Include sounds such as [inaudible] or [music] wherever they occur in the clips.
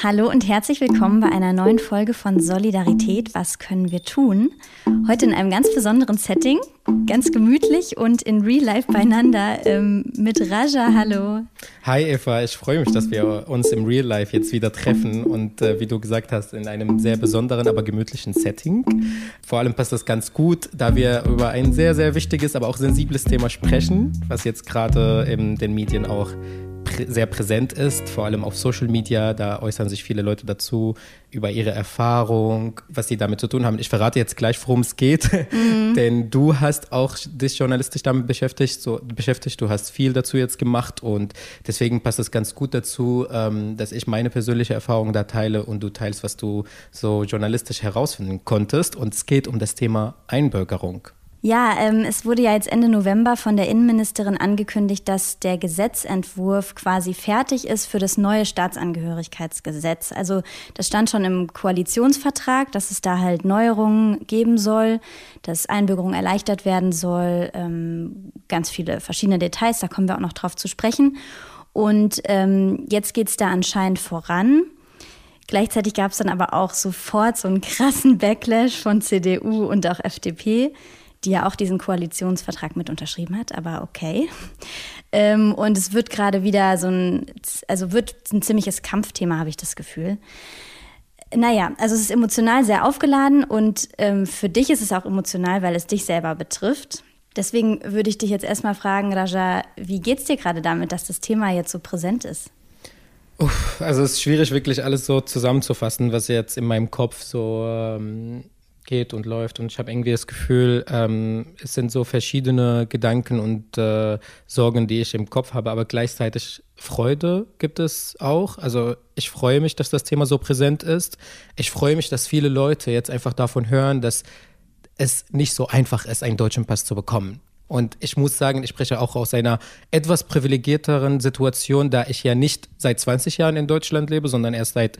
Hallo und herzlich willkommen bei einer neuen Folge von Solidarität. Was können wir tun? Heute in einem ganz besonderen Setting, ganz gemütlich und in Real Life beieinander ähm, mit Raja. Hallo. Hi Eva, ich freue mich, dass wir uns im Real Life jetzt wieder treffen und äh, wie du gesagt hast, in einem sehr besonderen, aber gemütlichen Setting. Vor allem passt das ganz gut, da wir über ein sehr, sehr wichtiges, aber auch sensibles Thema sprechen, was jetzt gerade in den Medien auch sehr präsent ist, vor allem auf Social Media. Da äußern sich viele Leute dazu über ihre Erfahrung, was sie damit zu tun haben. Ich verrate jetzt gleich, worum es geht, [laughs] mhm. denn du hast auch dich journalistisch damit beschäftigt, so beschäftigt. Du hast viel dazu jetzt gemacht und deswegen passt es ganz gut dazu, ähm, dass ich meine persönliche Erfahrung da teile und du teilst, was du so journalistisch herausfinden konntest. Und es geht um das Thema Einbürgerung. Ja, ähm, es wurde ja jetzt Ende November von der Innenministerin angekündigt, dass der Gesetzentwurf quasi fertig ist für das neue Staatsangehörigkeitsgesetz. Also das stand schon im Koalitionsvertrag, dass es da halt Neuerungen geben soll, dass Einbürgerung erleichtert werden soll, ähm, ganz viele verschiedene Details, da kommen wir auch noch drauf zu sprechen. Und ähm, jetzt geht's da anscheinend voran. Gleichzeitig gab es dann aber auch sofort so einen krassen Backlash von CDU und auch FDP die ja auch diesen Koalitionsvertrag mit unterschrieben hat, aber okay. Ähm, und es wird gerade wieder so ein, also wird ein ziemliches Kampfthema, habe ich das Gefühl. Naja, also es ist emotional sehr aufgeladen und ähm, für dich ist es auch emotional, weil es dich selber betrifft. Deswegen würde ich dich jetzt erstmal fragen, Raja, wie geht's dir gerade damit, dass das Thema jetzt so präsent ist? Uff, also es ist schwierig, wirklich alles so zusammenzufassen, was jetzt in meinem Kopf so ähm, geht und läuft. Und ich habe irgendwie das Gefühl, ähm, es sind so verschiedene Gedanken und äh, Sorgen, die ich im Kopf habe, aber gleichzeitig Freude gibt es auch. Also ich freue mich, dass das Thema so präsent ist. Ich freue mich, dass viele Leute jetzt einfach davon hören, dass es nicht so einfach ist, einen deutschen Pass zu bekommen. Und ich muss sagen, ich spreche auch aus einer etwas privilegierteren Situation, da ich ja nicht seit 20 Jahren in Deutschland lebe, sondern erst seit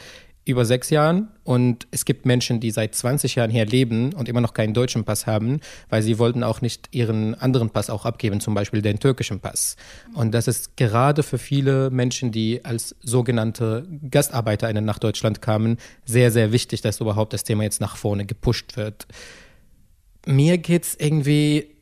über sechs Jahren und es gibt Menschen, die seit 20 Jahren hier leben und immer noch keinen deutschen Pass haben, weil sie wollten auch nicht ihren anderen Pass auch abgeben, zum Beispiel den türkischen Pass. Und das ist gerade für viele Menschen, die als sogenannte GastarbeiterInnen nach Deutschland kamen, sehr, sehr wichtig, dass überhaupt das Thema jetzt nach vorne gepusht wird. Mir geht es irgendwie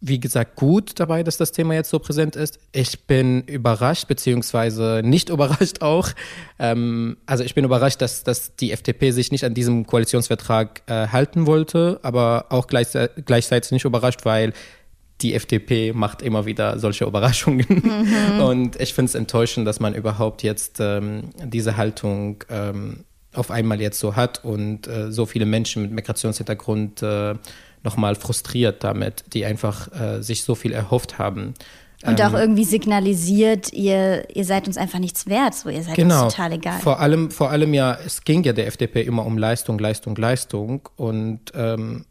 wie gesagt, gut dabei, dass das Thema jetzt so präsent ist. Ich bin überrascht, beziehungsweise nicht [laughs] überrascht auch. Ähm, also ich bin überrascht, dass, dass die FDP sich nicht an diesem Koalitionsvertrag äh, halten wollte, aber auch gleich, gleichzeitig nicht überrascht, weil die FDP macht immer wieder solche [laughs] Überraschungen. Mhm. Und ich finde es enttäuschend, dass man überhaupt jetzt ähm, diese Haltung ähm, auf einmal jetzt so hat und äh, so viele Menschen mit Migrationshintergrund äh, nochmal frustriert damit, die einfach äh, sich so viel erhofft haben. Und auch ähm, irgendwie signalisiert, ihr, ihr seid uns einfach nichts wert, so ihr seid genau. uns total egal. Vor allem, vor allem ja, es ging ja der FDP immer um Leistung, Leistung, Leistung. Und ähm,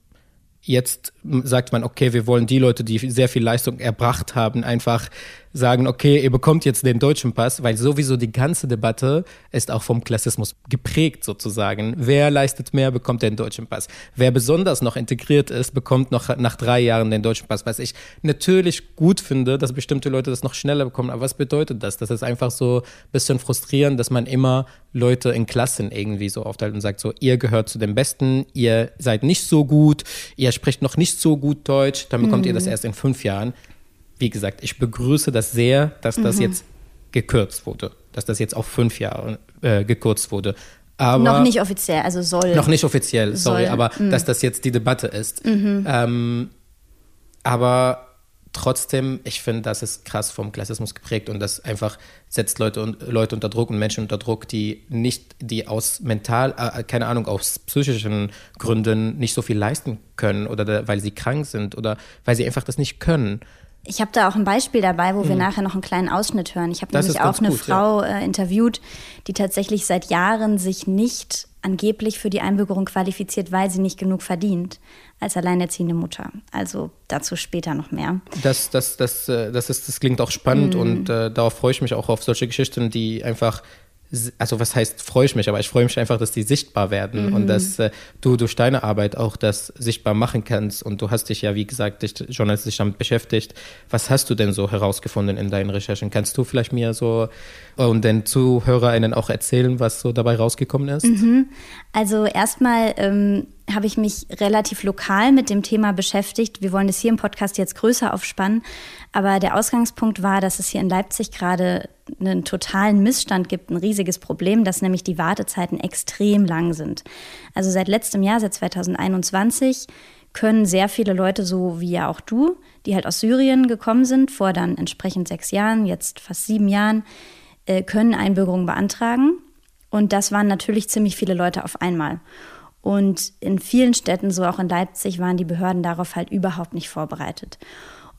jetzt sagt man, okay, wir wollen die Leute, die sehr viel Leistung erbracht haben, einfach sagen, okay, ihr bekommt jetzt den deutschen Pass, weil sowieso die ganze Debatte ist auch vom Klassismus geprägt sozusagen. Wer leistet mehr, bekommt den deutschen Pass. Wer besonders noch integriert ist, bekommt noch nach drei Jahren den deutschen Pass. Was ich natürlich gut finde, dass bestimmte Leute das noch schneller bekommen. Aber was bedeutet das? Das ist einfach so ein bisschen frustrierend, dass man immer Leute in Klassen irgendwie so aufteilt und sagt so, ihr gehört zu den Besten, ihr seid nicht so gut, ihr spricht noch nicht so gut Deutsch, dann bekommt mhm. ihr das mhm. erst in fünf Jahren wie gesagt, ich begrüße das sehr, dass das mhm. jetzt gekürzt wurde, dass das jetzt auf fünf Jahre äh, gekürzt wurde. Aber noch nicht offiziell, also soll. Noch nicht offiziell, sorry, soll. aber mhm. dass das jetzt die Debatte ist. Mhm. Ähm, aber trotzdem, ich finde, das ist krass vom Klassismus geprägt und das einfach setzt Leute, und, Leute unter Druck und Menschen unter Druck, die nicht, die aus mental, äh, keine Ahnung, aus psychischen Gründen nicht so viel leisten können oder da, weil sie krank sind oder weil sie einfach das nicht können. Ich habe da auch ein Beispiel dabei, wo mhm. wir nachher noch einen kleinen Ausschnitt hören. Ich habe nämlich auch eine gut, Frau ja. äh, interviewt, die tatsächlich seit Jahren sich nicht angeblich für die Einbürgerung qualifiziert, weil sie nicht genug verdient als alleinerziehende Mutter. Also dazu später noch mehr. Das, das, das, äh, das, ist, das klingt auch spannend mhm. und äh, darauf freue ich mich auch auf solche Geschichten, die einfach also was heißt, freue ich mich, aber ich freue mich einfach, dass die sichtbar werden mhm. und dass äh, du durch deine Arbeit auch das sichtbar machen kannst. Und du hast dich ja, wie gesagt, dich journalistisch damit beschäftigt. Was hast du denn so herausgefunden in deinen Recherchen? Kannst du vielleicht mir so und den ZuhörerInnen auch erzählen, was so dabei rausgekommen ist? Mhm. Also erstmal ähm, habe ich mich relativ lokal mit dem Thema beschäftigt. Wir wollen das hier im Podcast jetzt größer aufspannen. Aber der Ausgangspunkt war, dass es hier in Leipzig gerade einen totalen Missstand gibt, ein riesiges Problem, dass nämlich die Wartezeiten extrem lang sind. Also seit letztem Jahr, seit 2021, können sehr viele Leute, so wie ja auch du, die halt aus Syrien gekommen sind, vor dann entsprechend sechs Jahren, jetzt fast sieben Jahren, äh, können Einbürgerung beantragen. Und das waren natürlich ziemlich viele Leute auf einmal. Und in vielen Städten, so auch in Leipzig, waren die Behörden darauf halt überhaupt nicht vorbereitet.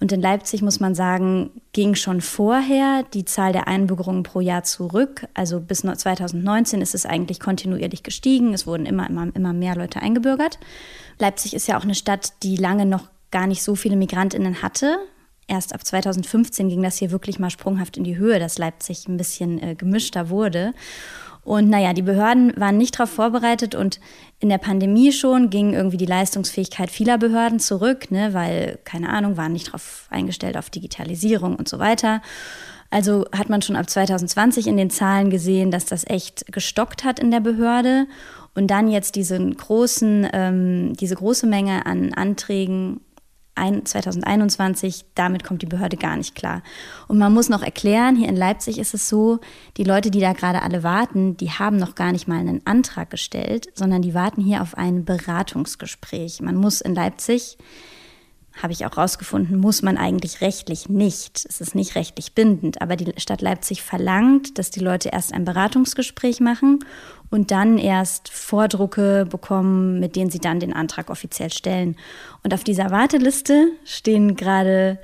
Und in Leipzig muss man sagen, ging schon vorher die Zahl der Einbürgerungen pro Jahr zurück. Also bis 2019 ist es eigentlich kontinuierlich gestiegen. Es wurden immer, immer, immer mehr Leute eingebürgert. Leipzig ist ja auch eine Stadt, die lange noch gar nicht so viele Migrantinnen hatte. Erst ab 2015 ging das hier wirklich mal sprunghaft in die Höhe, dass Leipzig ein bisschen äh, gemischter wurde. Und naja, die Behörden waren nicht darauf vorbereitet und in der Pandemie schon ging irgendwie die Leistungsfähigkeit vieler Behörden zurück, ne, weil, keine Ahnung, waren nicht darauf eingestellt auf Digitalisierung und so weiter. Also hat man schon ab 2020 in den Zahlen gesehen, dass das echt gestockt hat in der Behörde. Und dann jetzt diesen großen, ähm, diese große Menge an Anträgen 2021, damit kommt die Behörde gar nicht klar. Und man muss noch erklären, hier in Leipzig ist es so, die Leute, die da gerade alle warten, die haben noch gar nicht mal einen Antrag gestellt, sondern die warten hier auf ein Beratungsgespräch. Man muss in Leipzig habe ich auch rausgefunden, muss man eigentlich rechtlich nicht. Es ist nicht rechtlich bindend, aber die Stadt Leipzig verlangt, dass die Leute erst ein Beratungsgespräch machen und dann erst Vordrucke bekommen, mit denen sie dann den Antrag offiziell stellen. Und auf dieser Warteliste stehen gerade,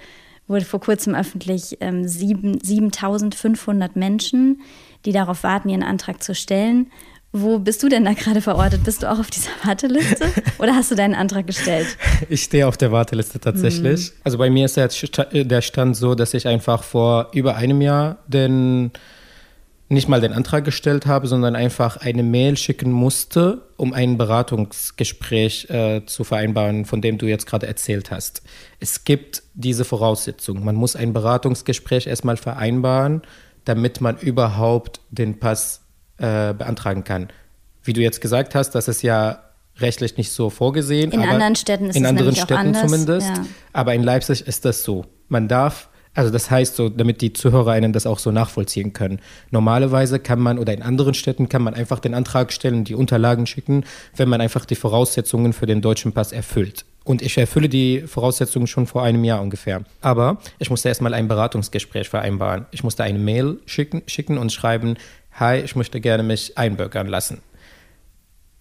wurde vor kurzem öffentlich, ähm, 7500 Menschen, die darauf warten, ihren Antrag zu stellen. Wo bist du denn da gerade verortet? Bist du auch auf dieser Warteliste oder hast du deinen Antrag gestellt? [laughs] Ich stehe auf der Warteliste tatsächlich. Mhm. Also bei mir ist der Stand so, dass ich einfach vor über einem Jahr den nicht mal den Antrag gestellt habe, sondern einfach eine Mail schicken musste, um ein Beratungsgespräch äh, zu vereinbaren, von dem du jetzt gerade erzählt hast. Es gibt diese Voraussetzung. Man muss ein Beratungsgespräch erstmal vereinbaren, damit man überhaupt den Pass äh, beantragen kann. Wie du jetzt gesagt hast, das ist ja rechtlich nicht so vorgesehen. In anderen Städten ist in es anderen Städten anders. zumindest. Ja. Aber in Leipzig ist das so. Man darf also das heißt so, damit die ZuhörerInnen das auch so nachvollziehen können. Normalerweise kann man oder in anderen Städten kann man einfach den Antrag stellen, die Unterlagen schicken, wenn man einfach die Voraussetzungen für den deutschen Pass erfüllt. Und ich erfülle die Voraussetzungen schon vor einem Jahr ungefähr. Aber ich musste erstmal ein Beratungsgespräch vereinbaren. Ich musste eine Mail schicken, schicken und schreiben, hi, ich möchte gerne mich einbürgern lassen.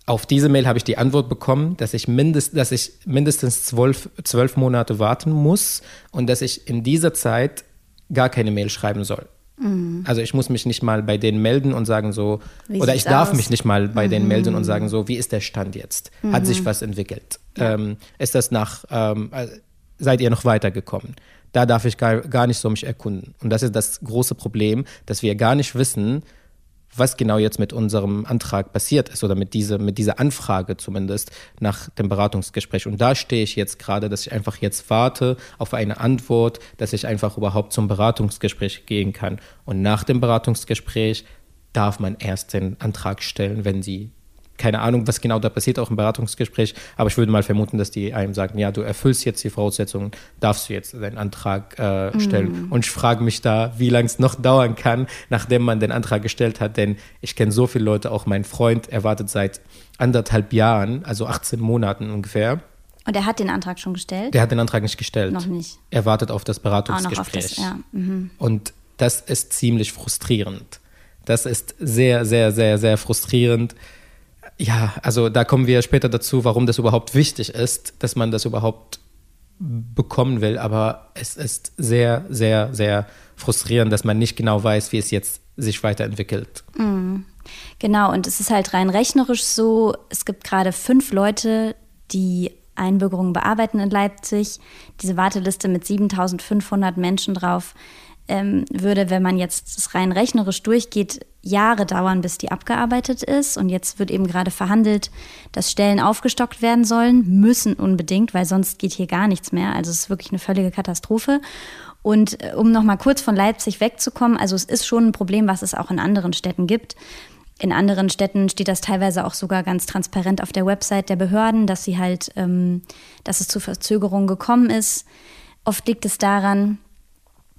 Auf diese Mail habe ich die Antwort bekommen, dass ich, mindest, dass ich mindestens zwölf, zwölf Monate warten muss und dass ich in dieser Zeit gar keine Mail schreiben soll. Mhm. Also ich muss mich nicht mal bei denen melden und sagen so, wie oder ich darf aus? mich nicht mal bei mhm. denen melden und sagen so, wie ist der Stand jetzt? Mhm. Hat sich was entwickelt? Ja. Ähm, ist das nach, ähm, äh, seid ihr noch weitergekommen? Da darf ich gar, gar nicht so mich erkunden. Und das ist das große Problem, dass wir gar nicht wissen, was genau jetzt mit unserem Antrag passiert ist oder mit, diese, mit dieser Anfrage zumindest nach dem Beratungsgespräch. Und da stehe ich jetzt gerade, dass ich einfach jetzt warte auf eine Antwort, dass ich einfach überhaupt zum Beratungsgespräch gehen kann. Und nach dem Beratungsgespräch darf man erst den Antrag stellen, wenn sie keine Ahnung, was genau da passiert, auch im Beratungsgespräch, aber ich würde mal vermuten, dass die einem sagen, ja, du erfüllst jetzt die Voraussetzungen, darfst du jetzt deinen Antrag äh, stellen. Mm. Und ich frage mich da, wie lange es noch dauern kann, nachdem man den Antrag gestellt hat, denn ich kenne so viele Leute, auch mein Freund erwartet seit anderthalb Jahren, also 18 Monaten ungefähr. Und er hat den Antrag schon gestellt? Der hat den Antrag nicht gestellt. Noch nicht. Er wartet auf das Beratungsgespräch. Auch noch auf das, ja. Mhm. Und das ist ziemlich frustrierend. Das ist sehr, sehr, sehr, sehr frustrierend. Ja, also da kommen wir später dazu, warum das überhaupt wichtig ist, dass man das überhaupt bekommen will. Aber es ist sehr, sehr, sehr frustrierend, dass man nicht genau weiß, wie es jetzt sich weiterentwickelt. Mhm. Genau, und es ist halt rein rechnerisch so, es gibt gerade fünf Leute, die Einbürgerungen bearbeiten in Leipzig. Diese Warteliste mit 7500 Menschen drauf ähm, würde, wenn man jetzt das rein rechnerisch durchgeht, Jahre dauern, bis die abgearbeitet ist. Und jetzt wird eben gerade verhandelt, dass Stellen aufgestockt werden sollen, müssen unbedingt, weil sonst geht hier gar nichts mehr. Also es ist wirklich eine völlige Katastrophe. Und äh, um noch mal kurz von Leipzig wegzukommen, also es ist schon ein Problem, was es auch in anderen Städten gibt. In anderen Städten steht das teilweise auch sogar ganz transparent auf der Website der Behörden, dass sie halt, ähm, dass es zu Verzögerungen gekommen ist. Oft liegt es daran,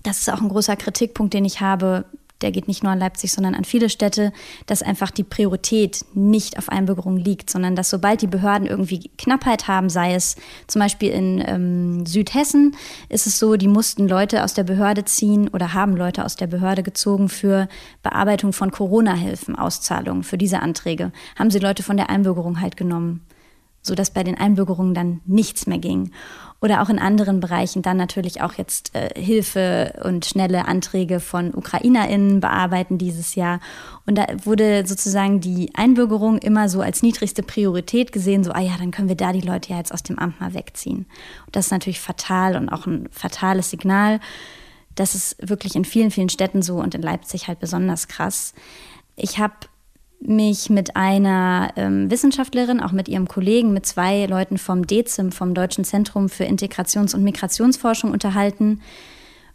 das ist auch ein großer Kritikpunkt, den ich habe, der geht nicht nur an Leipzig, sondern an viele Städte, dass einfach die Priorität nicht auf Einbürgerung liegt, sondern dass sobald die Behörden irgendwie Knappheit haben, sei es zum Beispiel in ähm, Südhessen, ist es so, die mussten Leute aus der Behörde ziehen oder haben Leute aus der Behörde gezogen für Bearbeitung von Corona-Hilfen, Auszahlungen für diese Anträge. Haben sie Leute von der Einbürgerung halt genommen, sodass bei den Einbürgerungen dann nichts mehr ging oder auch in anderen Bereichen dann natürlich auch jetzt äh, Hilfe und schnelle Anträge von UkrainerInnen bearbeiten dieses Jahr. Und da wurde sozusagen die Einbürgerung immer so als niedrigste Priorität gesehen, so, ah ja, dann können wir da die Leute ja jetzt aus dem Amt mal wegziehen. Und das ist natürlich fatal und auch ein fatales Signal. Das ist wirklich in vielen, vielen Städten so und in Leipzig halt besonders krass. Ich habe mich mit einer ähm, Wissenschaftlerin, auch mit ihrem Kollegen, mit zwei Leuten vom DEZIM, vom Deutschen Zentrum für Integrations- und Migrationsforschung unterhalten,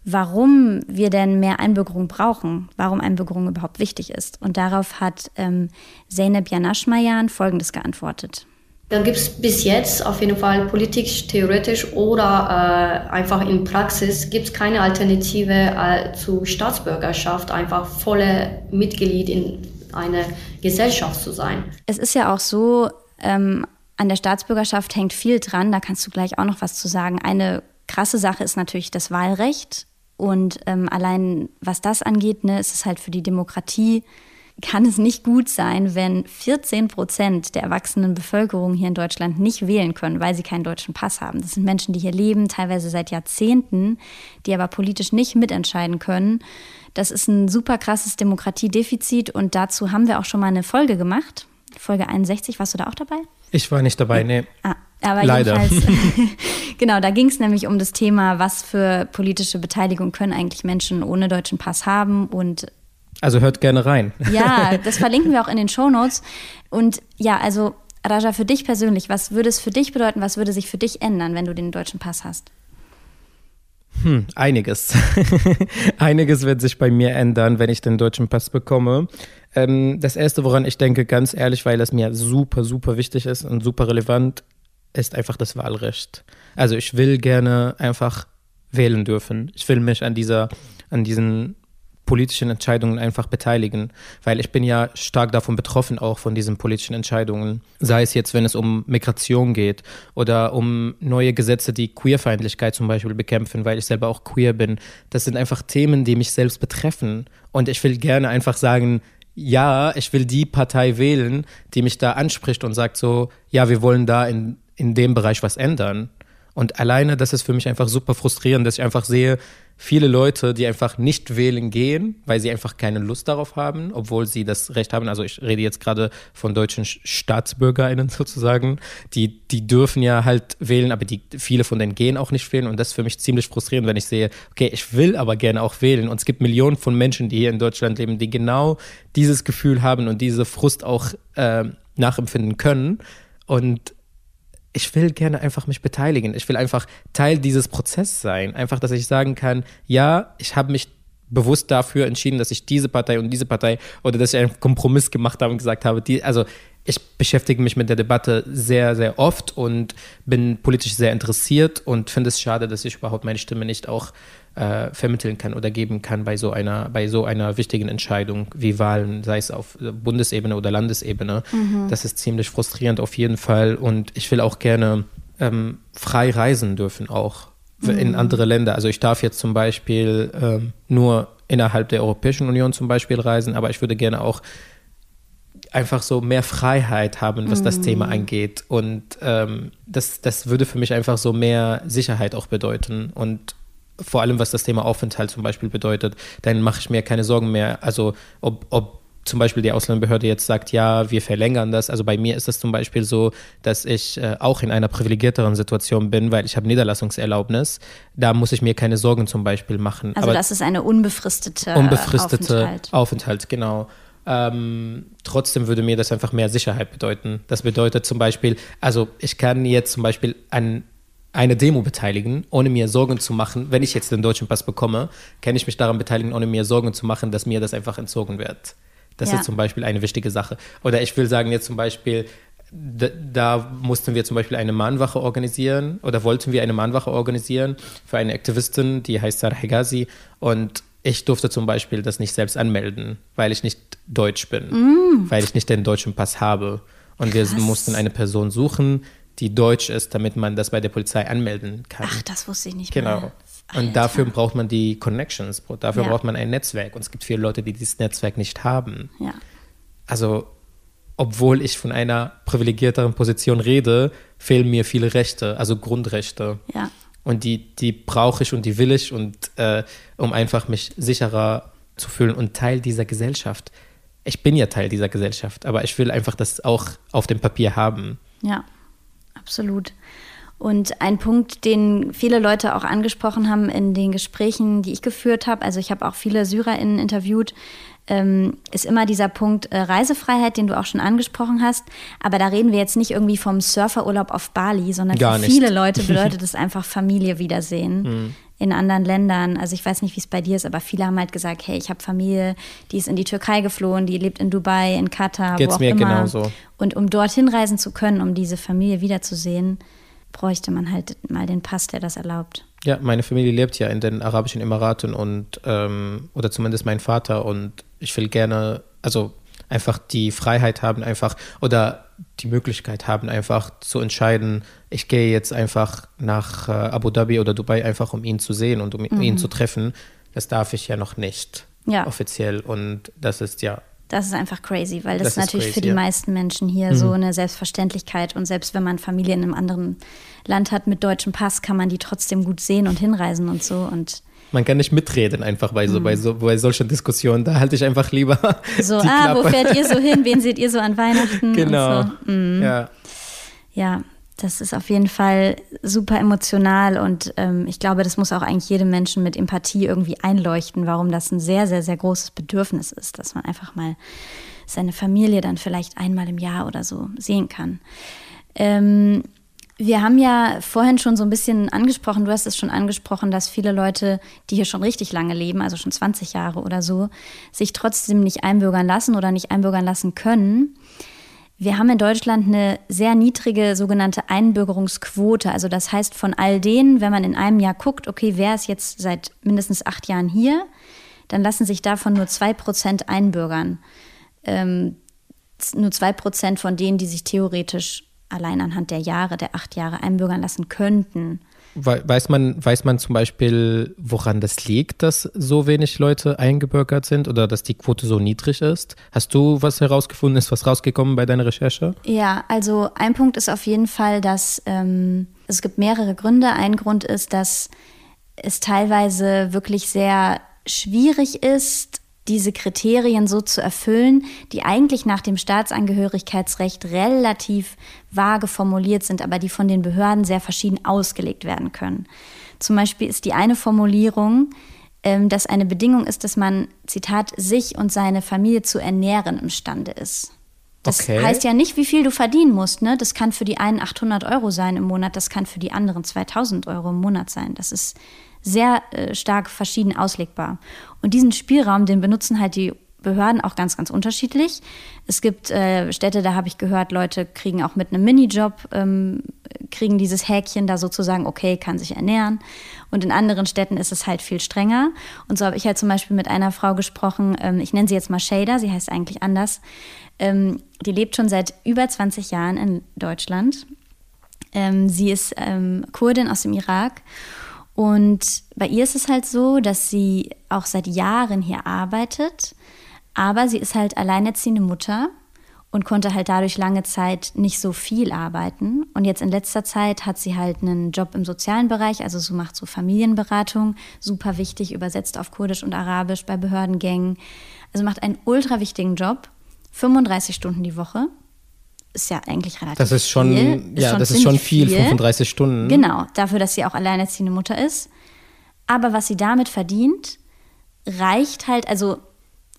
warum wir denn mehr Einbürgerung brauchen, warum Einbürgerung überhaupt wichtig ist. Und darauf hat ähm, Zeynep Janaschmajan Folgendes geantwortet. Dann gibt es bis jetzt auf jeden Fall politisch, theoretisch oder äh, einfach in Praxis gibt es keine Alternative äh, zu Staatsbürgerschaft, einfach volle Mitglied in eine Gesellschaft zu sein. Es ist ja auch so, ähm, an der Staatsbürgerschaft hängt viel dran, da kannst du gleich auch noch was zu sagen. Eine krasse Sache ist natürlich das Wahlrecht. Und ähm, allein was das angeht, ne, ist es halt für die Demokratie, kann es nicht gut sein, wenn 14 Prozent der erwachsenen Bevölkerung hier in Deutschland nicht wählen können, weil sie keinen deutschen Pass haben. Das sind Menschen, die hier leben, teilweise seit Jahrzehnten, die aber politisch nicht mitentscheiden können. Das ist ein super krasses Demokratiedefizit und dazu haben wir auch schon mal eine Folge gemacht. Folge 61, warst du da auch dabei? Ich war nicht dabei, nee. Ah, aber Leider. [laughs] [laughs] genau, da ging es nämlich um das Thema, was für politische Beteiligung können eigentlich Menschen ohne deutschen Pass haben und also hört gerne rein. [laughs] Ja, das verlinken wir auch in den Show Notes. Und ja, also Raja, für dich persönlich, was würde es für dich bedeuten, was würde sich für dich ändern, wenn du den deutschen Pass hast? Hm, einiges. [laughs] einiges wird sich bei mir ändern, wenn ich den deutschen Pass bekomme. Ähm, das Erste, woran ich denke, ganz ehrlich, weil es mir super, super wichtig ist und super relevant, ist einfach das Wahlrecht. Also ich will gerne einfach wählen dürfen. Ich will mich an dieser, an diesen politischen Entscheidungen einfach beteiligen, weil ich bin ja stark davon betroffen, auch von diesen politischen Entscheidungen. Sei es jetzt, wenn es um Migration geht oder um neue Gesetze, die Queerfeindlichkeit zum Beispiel bekämpfen, weil ich selber auch queer bin. Das sind einfach Themen, die mich selbst betreffen. Und ich will gerne einfach sagen, ja, ich will die Partei wählen, die mich da anspricht und sagt so, ja, wir wollen da in, in dem Bereich was ändern. Und alleine, das ist für mich einfach super frustrierend, dass ich einfach sehe, viele Leute, die einfach nicht wählen gehen, weil sie einfach keine Lust darauf haben, obwohl sie das Recht haben. Also ich rede jetzt gerade von deutschen StaatsbürgerInnen sozusagen. Die, die dürfen ja halt wählen, aber die, viele von denen gehen auch nicht wählen. Und das ist für mich ziemlich frustrierend, wenn ich sehe, okay, ich will aber gerne auch wählen. Und es gibt Millionen von Menschen, die hier in Deutschland leben, die genau dieses Gefühl haben und diese Frust auch äh, nachempfinden können. Und ich will gerne einfach mich beteiligen. Ich will einfach Teil dieses Prozesses sein. Einfach, dass ich sagen kann, ja, ich habe mich bewusst dafür entschieden, dass ich diese Partei und diese Partei oder dass ich einen Kompromiss gemacht habe und gesagt habe, die, also ich beschäftige mich mit der Debatte sehr, sehr oft und bin politisch sehr interessiert und finde es schade, dass ich überhaupt meine Stimme nicht auch äh, vermitteln kann oder geben kann bei so einer, bei so einer wichtigen Entscheidung wie Wahlen, sei es auf Bundesebene oder Landesebene. Mhm. Das ist ziemlich frustrierend auf jeden Fall. Und ich will auch gerne ähm, frei reisen dürfen, auch mhm. in andere Länder. Also ich darf jetzt zum Beispiel ähm, nur innerhalb der Europäischen Union zum Beispiel reisen, aber ich würde gerne auch einfach so mehr Freiheit haben, was das Thema mhm. angeht. Und ähm, das, das würde für mich einfach so mehr Sicherheit auch bedeuten. Und vor allem was das Thema Aufenthalt zum Beispiel bedeutet, dann mache ich mir keine Sorgen mehr. Also ob, ob zum Beispiel die Ausländerbehörde jetzt sagt, ja, wir verlängern das. Also bei mir ist es zum Beispiel so, dass ich äh, auch in einer privilegierteren Situation bin, weil ich habe Niederlassungserlaubnis. Da muss ich mir keine Sorgen zum Beispiel machen. Also Aber das ist eine unbefristete Unbefristete Aufenthalt, Aufenthalt genau. Ähm, trotzdem würde mir das einfach mehr Sicherheit bedeuten. Das bedeutet zum Beispiel, also ich kann jetzt zum Beispiel an eine Demo beteiligen, ohne mir Sorgen zu machen. Wenn ich jetzt den deutschen Pass bekomme, kann ich mich daran beteiligen, ohne mir Sorgen zu machen, dass mir das einfach entzogen wird. Das ja. ist zum Beispiel eine wichtige Sache. Oder ich will sagen jetzt zum Beispiel, da, da, mussten wir zum Beispiel eine Mahnwache organisieren oder wollten wir eine Mahnwache organisieren für eine Aktivistin, die heißt Sarah Hegazi. Und ich durfte zum Beispiel das nicht selbst anmelden, weil ich nicht deutsch bin, mm. weil ich nicht den deutschen Pass habe. Und Krass. wir mussten eine Person suchen, die deutsch ist, damit man das bei der Polizei anmelden kann. Ach, das wusste ich nicht genau. Genau. Und dafür braucht man die Connections, dafür ja. braucht man ein Netzwerk. Und es gibt viele Leute, die dieses Netzwerk nicht haben. Ja. Also, obwohl ich von einer privilegierteren Position rede, fehlen mir viele Rechte, also Grundrechte. Ja. Und die, die brauche ich und die will ich, und äh, um einfach mich sicherer zu fühlen und Teil dieser Gesellschaft. Ich bin ja Teil dieser Gesellschaft, aber ich will einfach das auch auf dem Papier haben. Ja, absolut. Und ein Punkt, den viele Leute auch angesprochen haben in den Gesprächen, die ich geführt habe, also ich habe auch viele SyrerInnen interviewt, ähm, ist immer dieser Punkt äh, Reisefreiheit, den du auch schon angesprochen hast. Aber da reden wir jetzt nicht irgendwie vom Surferurlaub auf Bali, sondern Gar für nicht. viele Leute [laughs] bedeutet es einfach Familie wiedersehen. Mhm. In anderen Ländern, also ich weiß nicht, wie es bei dir ist, aber viele haben halt gesagt, hey, ich habe Familie, die ist in die Türkei geflohen, die lebt in Dubai, in Katar, Geht's wo auch mir immer. Genauso. Und um dorthin reisen zu können, um diese Familie wiederzusehen, bräuchte man halt mal den Pass, der das erlaubt. Ja, meine Familie lebt ja in den Arabischen Emiraten und ähm, oder zumindest mein Vater und ich will gerne, also einfach die Freiheit haben, einfach oder die Möglichkeit haben, einfach zu entscheiden, ich gehe jetzt einfach nach äh, Abu Dhabi oder Dubai, einfach um ihn zu sehen und um mhm. ihn zu treffen. Das darf ich ja noch nicht ja. offiziell und das ist ja. Das ist einfach crazy, weil das, das ist natürlich crazy, für die ja. meisten Menschen hier mhm. so eine Selbstverständlichkeit und selbst wenn man Familie in einem anderen Land hat mit deutschem Pass, kann man die trotzdem gut sehen und hinreisen und so und man kann nicht mitreden einfach bei, so, mhm. bei, so, bei solchen Diskussionen. Da halte ich einfach lieber. [laughs] So, ah, wo fährt ihr so hin? Wen seht ihr so an [laughs] Weihnachten? Genau. So. Mhm. Ja. ja, das ist auf jeden Fall super emotional und ähm, ich glaube, das muss auch eigentlich jedem Menschen mit Empathie irgendwie einleuchten, warum das ein sehr, sehr, sehr großes Bedürfnis ist, dass man einfach mal seine Familie dann vielleicht einmal im Jahr oder so sehen kann. Ähm, wir haben ja vorhin schon so ein bisschen angesprochen, du hast es schon angesprochen, dass viele Leute, die hier schon richtig lange leben, also schon 20 Jahre oder so, sich trotzdem nicht einbürgern lassen oder nicht einbürgern lassen können. Wir haben in Deutschland eine sehr niedrige sogenannte Einbürgerungsquote. Also das heißt, von all denen, wenn man in einem Jahr guckt, okay, wer ist jetzt seit mindestens acht Jahren hier, dann lassen sich davon nur zwei Prozent einbürgern. Ähm, nur zwei Prozent von denen, die sich theoretisch allein anhand der Jahre, der acht Jahre einbürgern lassen könnten. Weiß man, weiß man zum Beispiel, woran das liegt, dass so wenig Leute eingebürgert sind oder dass die Quote so niedrig ist? Hast du was herausgefunden? Ist was rausgekommen bei deiner Recherche? Ja, also ein Punkt ist auf jeden Fall, dass ähm, es gibt mehrere Gründe. Ein Grund ist, dass es teilweise wirklich sehr schwierig ist, diese Kriterien so zu erfüllen, die eigentlich nach dem Staatsangehörigkeitsrecht relativ vage formuliert sind, aber die von den Behörden sehr verschieden ausgelegt werden können. Zum Beispiel ist die eine Formulierung, ähm, dass eine Bedingung ist, dass man, Zitat, sich und seine Familie zu ernähren imstande ist. Das okay. heißt ja nicht, wie viel du verdienen musst. Ne? Das kann für die einen 800 Euro sein im Monat, das kann für die anderen 2000 Euro im Monat sein. Das ist sehr äh, stark verschieden auslegbar. Und diesen Spielraum, den benutzen halt die Behörden auch ganz, ganz unterschiedlich. Es gibt äh, Städte, da habe ich gehört, Leute kriegen auch mit einem Minijob, ähm, kriegen dieses Häkchen da sozusagen, okay, kann sich ernähren. Und in anderen Städten ist es halt viel strenger. Und so habe ich halt zum Beispiel mit einer Frau gesprochen, ähm, ich nenne sie jetzt mal Shader, sie heißt eigentlich anders. Ähm, die lebt schon seit über 20 Jahren in Deutschland. Ähm, sie ist ähm, Kurdin aus dem Irak und bei ihr ist es halt so, dass sie auch seit Jahren hier arbeitet, aber sie ist halt alleinerziehende Mutter und konnte halt dadurch lange Zeit nicht so viel arbeiten. Und jetzt in letzter Zeit hat sie halt einen Job im sozialen Bereich, also so macht so Familienberatung, super wichtig, übersetzt auf Kurdisch und Arabisch bei Behördengängen. Also macht einen ultra wichtigen Job, 35 Stunden die Woche ist ja eigentlich relativ Das ist schon, viel. Ist ja, schon das ist schon viel, viel, 35 Stunden. Genau, dafür, dass sie auch alleinerziehende Mutter ist. Aber was sie damit verdient, reicht halt, also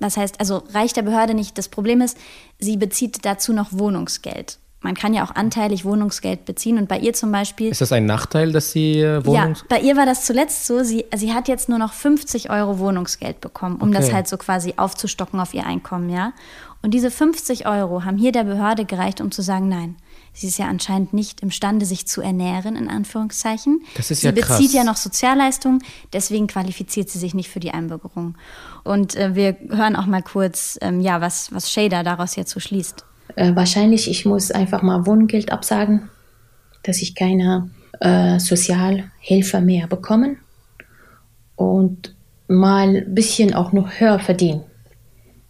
Das heißt, also reicht der Behörde nicht. Das Problem ist, sie bezieht dazu noch Wohnungsgeld. Man kann ja auch anteilig Wohnungsgeld beziehen und bei ihr zum Beispiel. Ist das ein Nachteil, dass sie äh, Wohnungs Ja, bei ihr war das zuletzt so. Sie, sie hat jetzt nur noch 50 Euro Wohnungsgeld bekommen, um Okay. das halt so quasi aufzustocken auf ihr Einkommen, ja. Und diese 50 Euro haben hier der Behörde gereicht, um zu sagen, nein, sie ist ja anscheinend nicht imstande, sich zu ernähren, in Anführungszeichen. Das ist sie ja krass. bezieht ja noch Sozialleistungen, deswegen qualifiziert sie sich nicht für die Einbürgerung. Und äh, wir hören auch mal kurz, ähm, ja, was, was Shader daraus jetzt so schließt. Äh, wahrscheinlich, ich muss einfach mal Wohngeld absagen, dass ich keine äh, Sozialhilfe mehr bekomme und mal ein bisschen auch noch höher verdienen.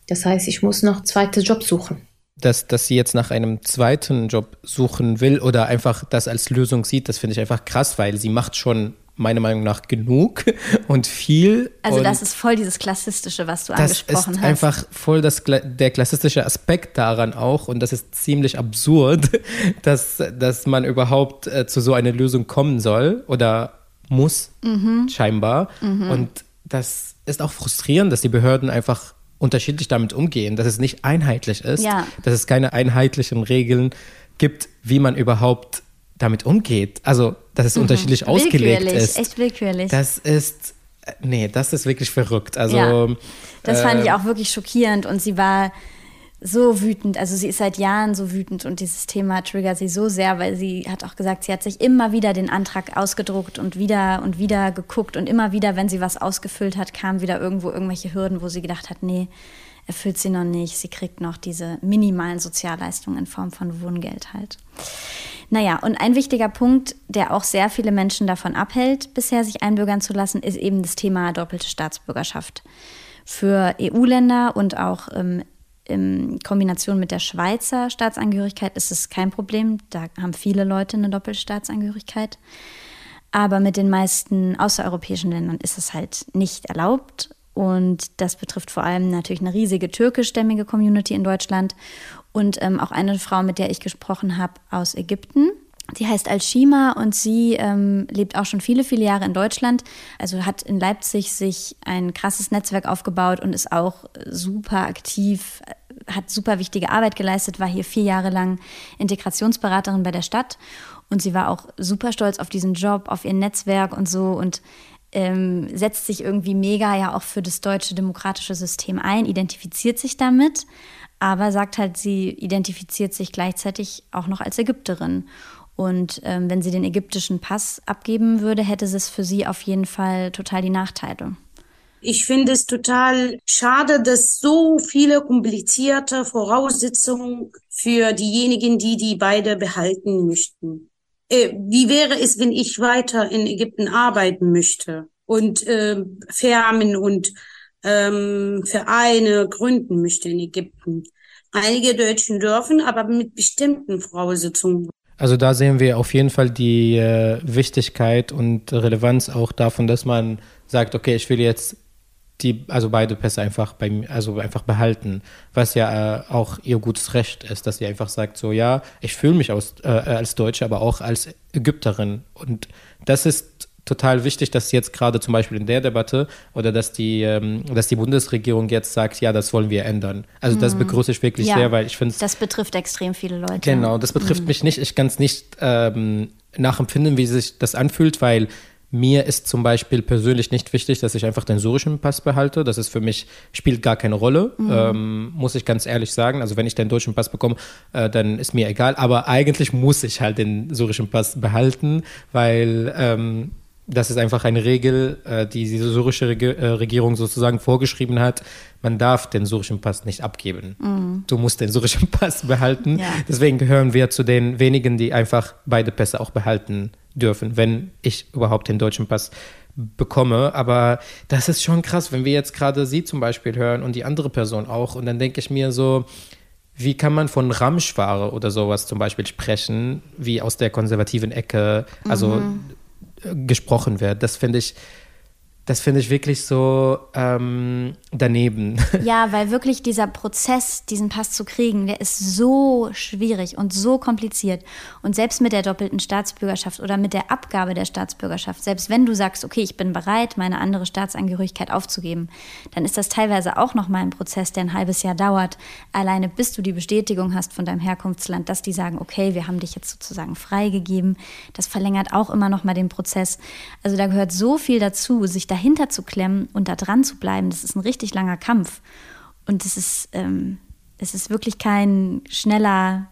Das heißt, ich muss noch zweite Job suchen. dass, dass sie jetzt nach einem zweiten Job suchen will oder einfach das als Lösung sieht, das finde ich einfach krass, weil sie macht schon meiner Meinung nach genug [laughs] und viel. Also und das ist voll dieses Klassistische, was du das angesprochen ist hast. einfach voll das, der klassische Aspekt daran auch und das ist ziemlich absurd, [laughs] dass, dass man überhaupt äh, zu so einer Lösung kommen soll oder muss, Mhm. scheinbar. Und das ist auch frustrierend, dass die Behörden einfach unterschiedlich damit umgehen, dass es nicht einheitlich ist, Ja. dass es keine einheitlichen Regeln gibt, wie man überhaupt damit umgeht. Also, dass es unterschiedlich ausgelegt Mhm. ist. echt willkürlich. Das ist, äh, nee, das ist wirklich verrückt. Also, Ja. Das fand äh, ich auch wirklich schockierend und sie war so wütend. Also sie ist seit Jahren so wütend und dieses Thema triggert sie so sehr, weil sie hat auch gesagt, sie hat sich immer wieder den Antrag ausgedruckt und wieder und wieder geguckt und immer wieder, wenn sie was ausgefüllt hat, kamen wieder irgendwo irgendwelche Hürden, wo sie gedacht hat, nee, erfüllt sie noch nicht. Sie kriegt noch diese minimalen Sozialleistungen in Form von Wohngeld halt. Naja, und ein wichtiger Punkt, der auch sehr viele Menschen davon abhält, bisher sich einbürgern zu lassen, ist eben das Thema doppelte Staatsbürgerschaft. Für EU-Länder und auch ähm, in Kombination mit der Schweizer Staatsangehörigkeit ist es kein Problem. Da haben viele Leute eine doppelte Staatsangehörigkeit. Aber mit den meisten außereuropäischen Ländern ist es halt nicht erlaubt. Und das betrifft vor allem natürlich eine riesige türkischstämmige Community in Deutschland und ähm, auch eine Frau, mit der ich gesprochen habe, aus Ägypten. Die heißt Al-Shima und sie ähm, lebt auch schon viele, viele Jahre in Deutschland. Also hat in Leipzig sich ein krasses Netzwerk aufgebaut und ist auch super aktiv, hat super wichtige Arbeit geleistet, war hier vier Jahre lang Integrationsberaterin bei der Stadt. Und sie war auch super stolz auf diesen Job, auf ihr Netzwerk und so und ähm, setzt sich irgendwie mega ja auch für das deutsche demokratische System ein, identifiziert sich damit, aber sagt halt, sie identifiziert sich gleichzeitig auch noch als Ägypterin. Und ähm, wenn sie den ägyptischen Pass abgeben würde, hätte es für sie auf jeden Fall total die Nachteile. Ich finde es total schade, dass so viele komplizierte Voraussetzungen für diejenigen, die die beide behalten möchten. Äh, wie wäre es, wenn ich weiter in Ägypten arbeiten möchte und äh, Firmen und ähm, Vereine gründen möchte in Ägypten? Einige Deutschen dürfen, aber mit bestimmten Voraussetzungen. Also da sehen wir auf jeden Fall die äh, Wichtigkeit und Relevanz auch davon, dass man sagt, okay, ich will jetzt die, also beide Pässe einfach bei also einfach behalten, was ja äh, auch ihr gutes Recht ist, dass sie einfach sagt, so ja, ich fühle mich aus, äh, als Deutsche, aber auch als Ägypterin. Und das ist total wichtig, dass jetzt gerade zum Beispiel in der Debatte oder dass die, ähm, dass die Bundesregierung jetzt sagt, ja, das wollen wir ändern. Also das begrüße ich wirklich Ja, sehr, weil ich finde Das betrifft extrem viele Leute. Genau, das betrifft mich nicht. Ich kann es nicht ähm, nachempfinden, wie sich das anfühlt, weil mir ist zum Beispiel persönlich nicht wichtig, dass ich einfach den syrischen Pass behalte. Das ist für mich, spielt gar keine Rolle, ähm, muss ich ganz ehrlich sagen. Also wenn ich den deutschen Pass bekomme, äh, dann ist mir egal. Aber eigentlich muss ich halt den syrischen Pass behalten, weil ähm, das ist einfach eine Regel, äh, die die syrische äh, Regierung sozusagen vorgeschrieben hat. Man darf den syrischen Pass nicht abgeben. Du musst den syrischen [laughs] Pass behalten. Ja. Deswegen gehören wir zu den wenigen, die einfach beide Pässe auch behalten dürfen, wenn ich überhaupt den deutschen Pass bekomme. Aber das ist schon krass, wenn wir jetzt gerade sie zum Beispiel hören und die andere Person auch. Und dann denke ich mir so, wie kann man von Ramschware oder sowas zum Beispiel sprechen, wie aus der konservativen Ecke, also äh, gesprochen wird? Das finde ich, das finde ich wirklich so ähm, daneben. [laughs] Ja, weil wirklich dieser Prozess, diesen Pass zu kriegen, der ist so schwierig und so kompliziert. Und selbst mit der doppelten Staatsbürgerschaft oder mit der Abgabe der Staatsbürgerschaft, selbst wenn du sagst, okay, ich bin bereit, meine andere Staatsangehörigkeit aufzugeben, dann ist das teilweise auch nochmal ein Prozess, der ein halbes Jahr dauert. Alleine bis du die Bestätigung hast von deinem Herkunftsland, dass die sagen, okay, wir haben dich jetzt sozusagen freigegeben. Das verlängert auch immer nochmal den Prozess. Also da gehört so viel dazu, sich da dahinter zu klemmen und da dran zu bleiben, das ist ein richtig langer Kampf. Und es ist, ähm, es ist wirklich kein schneller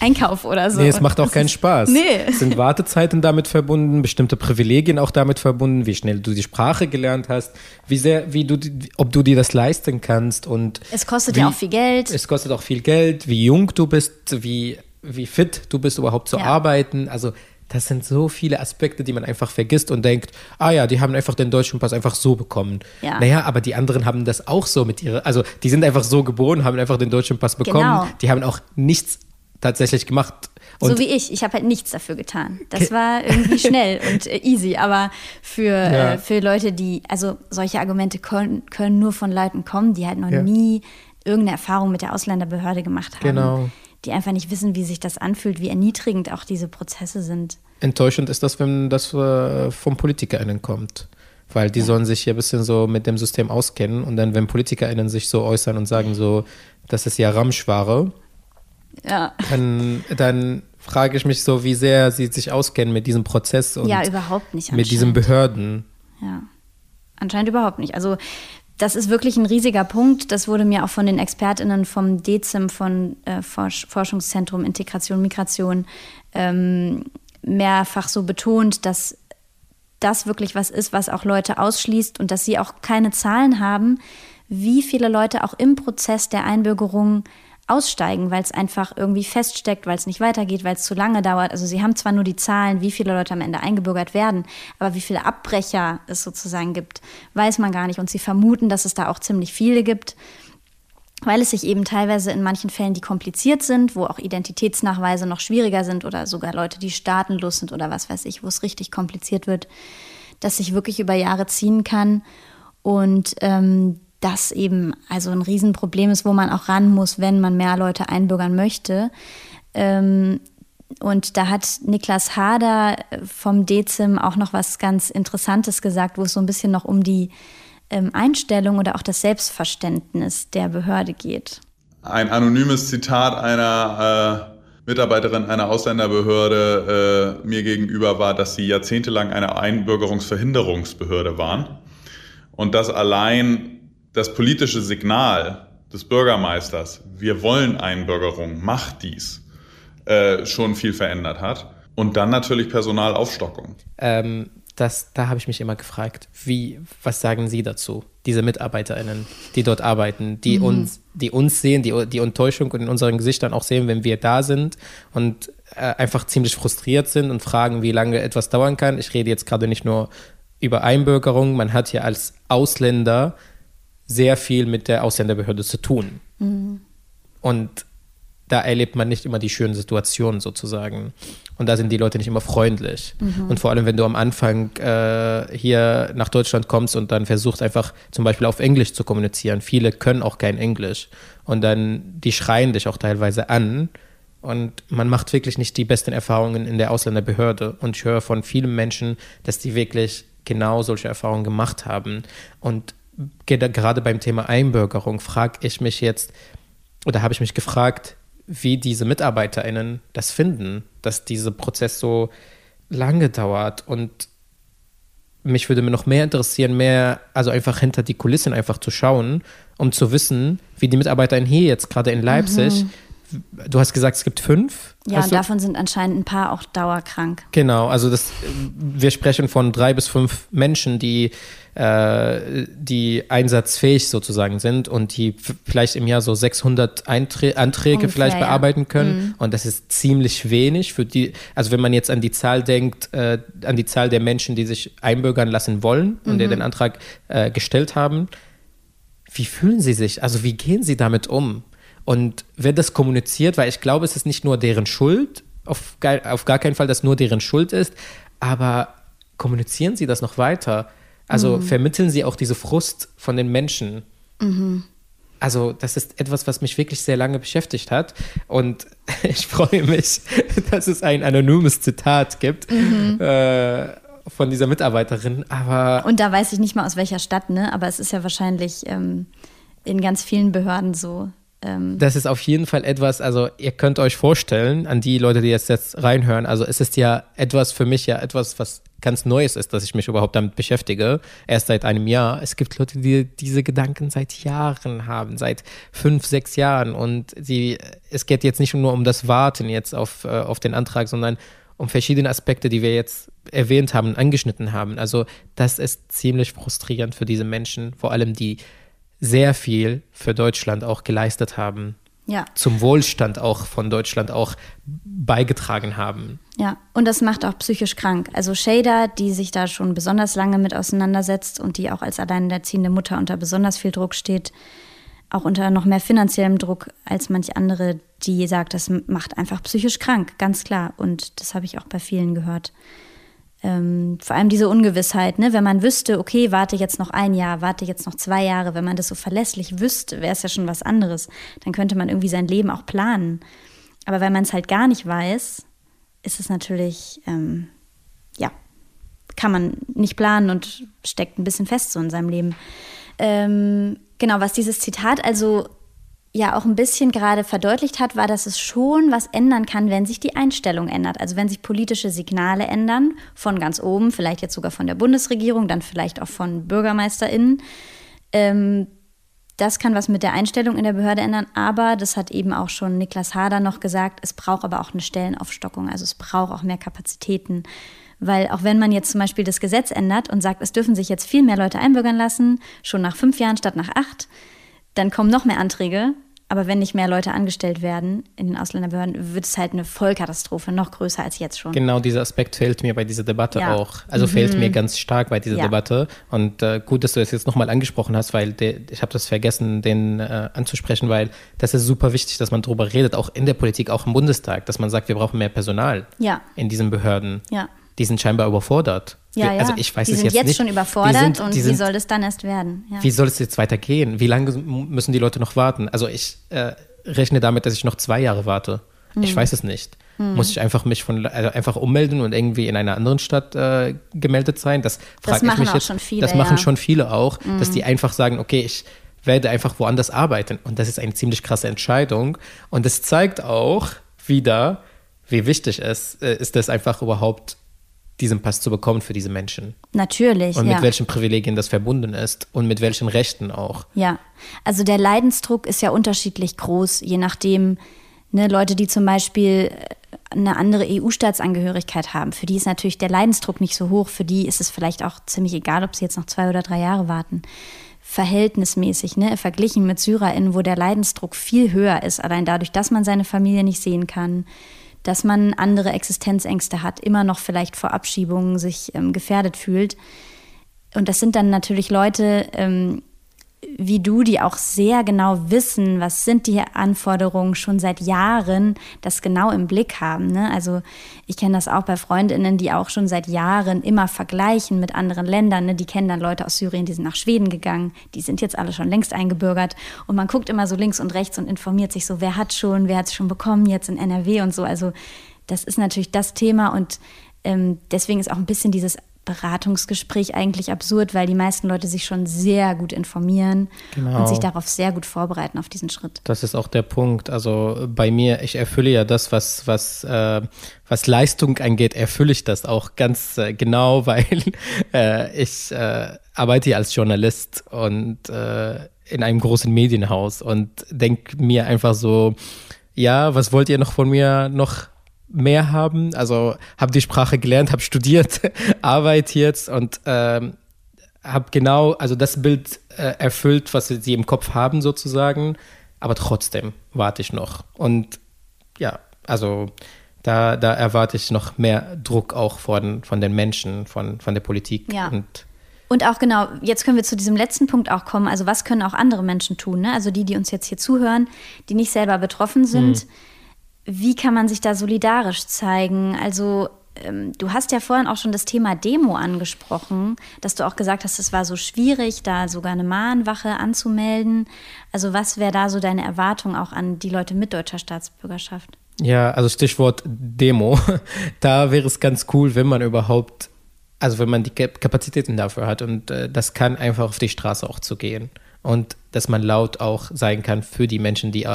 Einkauf oder so. Nee, es macht auch keinen ist, Spaß. Nee. Es sind Wartezeiten damit verbunden, bestimmte Privilegien auch damit verbunden, wie schnell du die Sprache gelernt hast, wie sehr, wie du, ob du dir das leisten kannst und. Es kostet wie, ja auch viel Geld. Es kostet auch viel Geld, wie jung du bist, wie, wie fit du bist, überhaupt zu ja. arbeiten. Also das sind so viele Aspekte, die man einfach vergisst und denkt, ah ja, die haben einfach den deutschen Pass einfach so bekommen. Ja. Naja, aber die anderen haben das auch so mit ihrer, also die sind einfach so geboren, haben einfach den deutschen Pass bekommen. Genau. Die haben auch nichts tatsächlich gemacht. Und so wie ich. Ich habe halt nichts dafür getan. Das war irgendwie [laughs] schnell und äh, easy. Aber für, ja. äh, für Leute, die, also solche Argumente können, können nur von Leuten kommen, die halt noch ja. nie irgendeine Erfahrung mit der Ausländerbehörde gemacht haben. Genau die einfach nicht wissen, wie sich das anfühlt, wie erniedrigend auch diese Prozesse sind. Enttäuschend ist das, wenn das äh, vom PolitikerInnen kommt. Weil die ja. sollen sich hier ein bisschen so mit dem System auskennen und dann, wenn PolitikerInnen sich so äußern und sagen so, das ist ja Ramschware, ja. dann, dann frage ich mich so, wie sehr sie sich auskennen mit diesem Prozess und ja, überhaupt nicht mit diesen Behörden. Ja, anscheinend überhaupt nicht. Also das ist wirklich ein riesiger Punkt. Das wurde mir auch von den ExpertInnen vom DEZIM, von äh, Forsch Forschungszentrum Integration Migration, ähm, mehrfach so betont, dass das wirklich was ist, was auch Leute ausschließt und dass sie auch keine Zahlen haben, wie viele Leute auch im Prozess der Einbürgerung aussteigen, weil es einfach irgendwie feststeckt, weil es nicht weitergeht, weil es zu lange dauert. Also sie haben zwar nur die Zahlen, wie viele Leute am Ende eingebürgert werden, aber wie viele Abbrecher es sozusagen gibt, weiß man gar nicht. Und sie vermuten, dass es da auch ziemlich viele gibt, weil es sich eben teilweise in manchen Fällen, die kompliziert sind, wo auch Identitätsnachweise noch schwieriger sind oder sogar Leute, die staatenlos sind oder was weiß ich, wo es richtig kompliziert wird, dass sich wirklich über Jahre ziehen kann. Und ähm, das eben also ein Riesenproblem ist, wo man auch ran muss, wenn man mehr Leute einbürgern möchte. Ähm, und da hat Niklas Hader vom DEZIM auch noch was ganz Interessantes gesagt, wo es so ein bisschen noch um die ähm, Einstellung oder auch das Selbstverständnis der Behörde geht. Ein anonymes Zitat einer äh, Mitarbeiterin einer Ausländerbehörde äh, mir gegenüber war, dass sie jahrzehntelang eine Einbürgerungsverhinderungsbehörde waren und dass allein das politische Signal des Bürgermeisters, wir wollen Einbürgerung, macht dies, äh, schon viel verändert hat. Und dann natürlich Personalaufstockung. Ähm, das, da habe ich mich immer gefragt, wie, was sagen Sie dazu? Diese MitarbeiterInnen, die dort arbeiten, die mhm. uns, die uns sehen, die, die Enttäuschung in unseren Gesichtern auch sehen, wenn wir da sind und äh, einfach ziemlich frustriert sind und fragen, wie lange etwas dauern kann. Ich rede jetzt gerade nicht nur über Einbürgerung, man hat hier als Ausländer sehr viel mit der Ausländerbehörde zu tun. Mhm. Und da erlebt man nicht immer die schönen Situationen sozusagen. Und da sind die Leute nicht immer freundlich. Mhm. Und vor allem, wenn du am Anfang äh, hier nach Deutschland kommst und dann versuchst einfach zum Beispiel auf Englisch zu kommunizieren. Viele können auch kein Englisch. Und dann, die schreien dich auch teilweise an. Und man macht wirklich nicht die besten Erfahrungen in der Ausländerbehörde. Und ich höre von vielen Menschen, dass die wirklich genau solche Erfahrungen gemacht haben. Und gerade beim Thema Einbürgerung frage ich mich jetzt, oder habe ich mich gefragt, wie diese MitarbeiterInnen das finden, dass dieser Prozess so lange dauert und mich würde mir noch mehr interessieren, mehr, also einfach hinter die Kulissen einfach zu schauen, um zu wissen, wie die MitarbeiterInnen hier jetzt gerade in Leipzig, mhm. Du hast gesagt, es gibt fünf. Ja, und davon sind anscheinend ein paar auch dauerkrank. Genau, also das, wir sprechen von drei bis fünf Menschen, die äh, die einsatzfähig sozusagen sind und die vielleicht im Jahr so 600 Einträ Anträge Ungefähr, vielleicht bearbeiten ja. können. Mhm. Und das ist ziemlich wenig für die, also wenn man jetzt an die Zahl denkt, äh, an die Zahl der Menschen, die sich einbürgern lassen wollen und mhm. der den Antrag äh, gestellt haben, wie fühlen sie sich? Also wie gehen sie damit um? Und wird das kommuniziert? Weil ich glaube, es ist nicht nur deren Schuld, auf, auf gar keinen Fall, dass nur deren Schuld ist, aber kommunizieren sie das noch weiter? Also mhm. vermitteln sie auch diese Frust von den Menschen. Mhm. Also das ist etwas, was mich wirklich sehr lange beschäftigt hat. Und [laughs] ich freue mich, [laughs] dass es ein anonymes Zitat gibt mhm. äh, von dieser Mitarbeiterin. Aber und da weiß ich nicht mal aus welcher Stadt, ne? Aber es ist ja wahrscheinlich ähm, in ganz vielen Behörden so. Ähm das ist auf jeden Fall etwas, also ihr könnt euch vorstellen, an die Leute, die jetzt, jetzt reinhören, also es ist ja etwas für mich ja etwas, was ganz Neues ist, dass ich mich überhaupt damit beschäftige, erst seit einem Jahr. Es gibt Leute, die diese Gedanken seit Jahren haben, seit fünf, sechs Jahren und sie, es geht jetzt nicht nur um das Warten jetzt auf, äh, auf den Antrag, sondern um verschiedene Aspekte, die wir jetzt erwähnt haben, angeschnitten haben. Also das ist ziemlich frustrierend für diese Menschen, vor allem die sehr viel für Deutschland auch geleistet haben. Ja. Zum Wohlstand auch von Deutschland auch beigetragen haben. Ja, und das macht auch psychisch krank. Also Shader, die sich da schon besonders lange mit auseinandersetzt und die auch als alleinerziehende Mutter unter besonders viel Druck steht, auch unter noch mehr finanziellem Druck als manche andere, die sagt, das macht einfach psychisch krank, ganz klar. Und das habe ich auch bei vielen gehört ähm, vor allem diese Ungewissheit, ne? wenn man wüsste, okay, warte jetzt noch ein Jahr, warte jetzt noch zwei Jahre, wenn man das so verlässlich wüsste, wäre es ja schon was anderes. Dann könnte man irgendwie sein Leben auch planen. Aber weil man es halt gar nicht weiß, ist es natürlich, ähm, ja, kann man nicht planen und steckt ein bisschen fest so in seinem Leben. Ähm, genau, was dieses Zitat also ja auch ein bisschen gerade verdeutlicht hat, war, dass es schon was ändern kann, wenn sich die Einstellung ändert. Also wenn sich politische Signale ändern, von ganz oben, vielleicht jetzt sogar von der Bundesregierung, dann vielleicht auch von BürgermeisterInnen. Ähm, das kann was mit der Einstellung in der Behörde ändern, aber das hat eben auch schon Niklas Hader noch gesagt, es braucht aber auch eine Stellenaufstockung, also es braucht auch mehr Kapazitäten. Weil auch wenn man jetzt zum Beispiel das Gesetz ändert und sagt, es dürfen sich jetzt viel mehr Leute einbürgern lassen, schon nach fünf Jahren statt nach acht, dann kommen noch mehr Anträge. Aber wenn nicht mehr Leute angestellt werden in den Ausländerbehörden, wird es halt eine Vollkatastrophe, noch größer als jetzt schon. Genau dieser Aspekt fehlt mir bei dieser Debatte ja. auch. Also mhm. fehlt mir ganz stark bei dieser ja. Debatte. Und äh, gut, dass du das jetzt nochmal angesprochen hast, weil de, ich habe das vergessen, den äh, anzusprechen, weil das ist super wichtig, dass man darüber redet, auch in der Politik, auch im Bundestag, dass man sagt, wir brauchen mehr Personal ja. in diesen Behörden. Ja. Die sind scheinbar überfordert. Ja, ja. Also ich weiß die es sind jetzt, jetzt nicht. schon überfordert sind, und sind, wie soll das dann erst werden? Ja. Wie soll es jetzt weitergehen? Wie lange müssen die Leute noch warten? Also ich äh, rechne damit, dass ich noch zwei Jahre warte. Hm. Ich weiß es nicht. Hm. Muss ich einfach mich von also einfach ummelden und irgendwie in einer anderen Stadt äh, gemeldet sein? Das frage ich mich jetzt. Schon viele, das machen ja. schon viele auch, hm. dass die einfach sagen, okay, ich werde einfach woanders arbeiten. Und das ist eine ziemlich krasse Entscheidung. Und es zeigt auch wieder, wie wichtig es äh, ist, das einfach überhaupt diesen Pass zu bekommen für diese Menschen. Natürlich. Und mit ja. welchen Privilegien das verbunden ist und mit welchen Rechten auch. Ja, also der Leidensdruck ist ja unterschiedlich groß, je nachdem, ne, Leute, die zum Beispiel äh, eine andere EU-Staatsangehörigkeit haben, für die ist natürlich der Leidensdruck nicht so hoch, für die ist es vielleicht auch ziemlich egal, ob sie jetzt noch zwei oder drei Jahre warten. Verhältnismäßig, ne, verglichen mit SyrerInnen, wo der Leidensdruck viel höher ist, allein dadurch, dass man seine Familie nicht sehen kann, dass man andere Existenzängste hat, immer noch vielleicht vor Abschiebungen sich ähm, gefährdet fühlt. Und das sind dann natürlich Leute, ähm, wie du, die auch sehr genau wissen, was sind die Anforderungen schon seit Jahren, das genau im Blick haben. Ne? Also ich kenne das auch bei Freundinnen, die auch schon seit Jahren immer vergleichen mit anderen Ländern. Ne? Die kennen dann Leute aus Syrien, die sind nach Schweden gegangen, die sind jetzt alle schon längst eingebürgert. Und man guckt immer so links und rechts und informiert sich so, wer hat schon, wer hat es schon bekommen jetzt in NRW und so. Also das ist natürlich das Thema und ähm, deswegen ist auch ein bisschen dieses Beratungsgespräch eigentlich absurd, weil die meisten Leute sich schon sehr gut informieren genau. und sich darauf sehr gut vorbereiten auf diesen Schritt. Das ist auch der Punkt. Also bei mir, ich erfülle ja das, was, was, äh, was Leistung angeht, erfülle ich das auch ganz äh, genau, [laughs] weil äh, ich äh, arbeite ja als Journalist und äh, in einem großen Medienhaus und denke mir einfach so, ja, was wollt ihr noch von mir noch mehr haben. Also habe die Sprache gelernt, habe studiert, [laughs] arbeite jetzt und ähm, habe genau, also das Bild äh, erfüllt, was sie im Kopf haben sozusagen. Aber trotzdem warte ich noch. Und ja, also da, da erwarte ich noch mehr Druck auch von, von den Menschen, von, von der Politik. Ja. Und und auch genau, jetzt können wir zu diesem letzten Punkt auch kommen. Also was können auch andere Menschen tun? Ne? Also die, die uns jetzt hier zuhören, die nicht selber betroffen sind. Hm wie kann man sich da solidarisch zeigen? Also ähm, du hast ja vorhin auch schon das Thema Demo angesprochen, dass du auch gesagt hast, es war so schwierig, da sogar eine Mahnwache anzumelden. Also was wäre da so deine Erwartung auch an die Leute mit deutscher Staatsbürgerschaft? Ja, also Stichwort Demo. [laughs] Da wäre es ganz cool, wenn man überhaupt, also wenn man die Kapazitäten dafür hat und äh, das kann einfach auf die Straße auch zu gehen und dass man laut auch sein kann für die Menschen, die,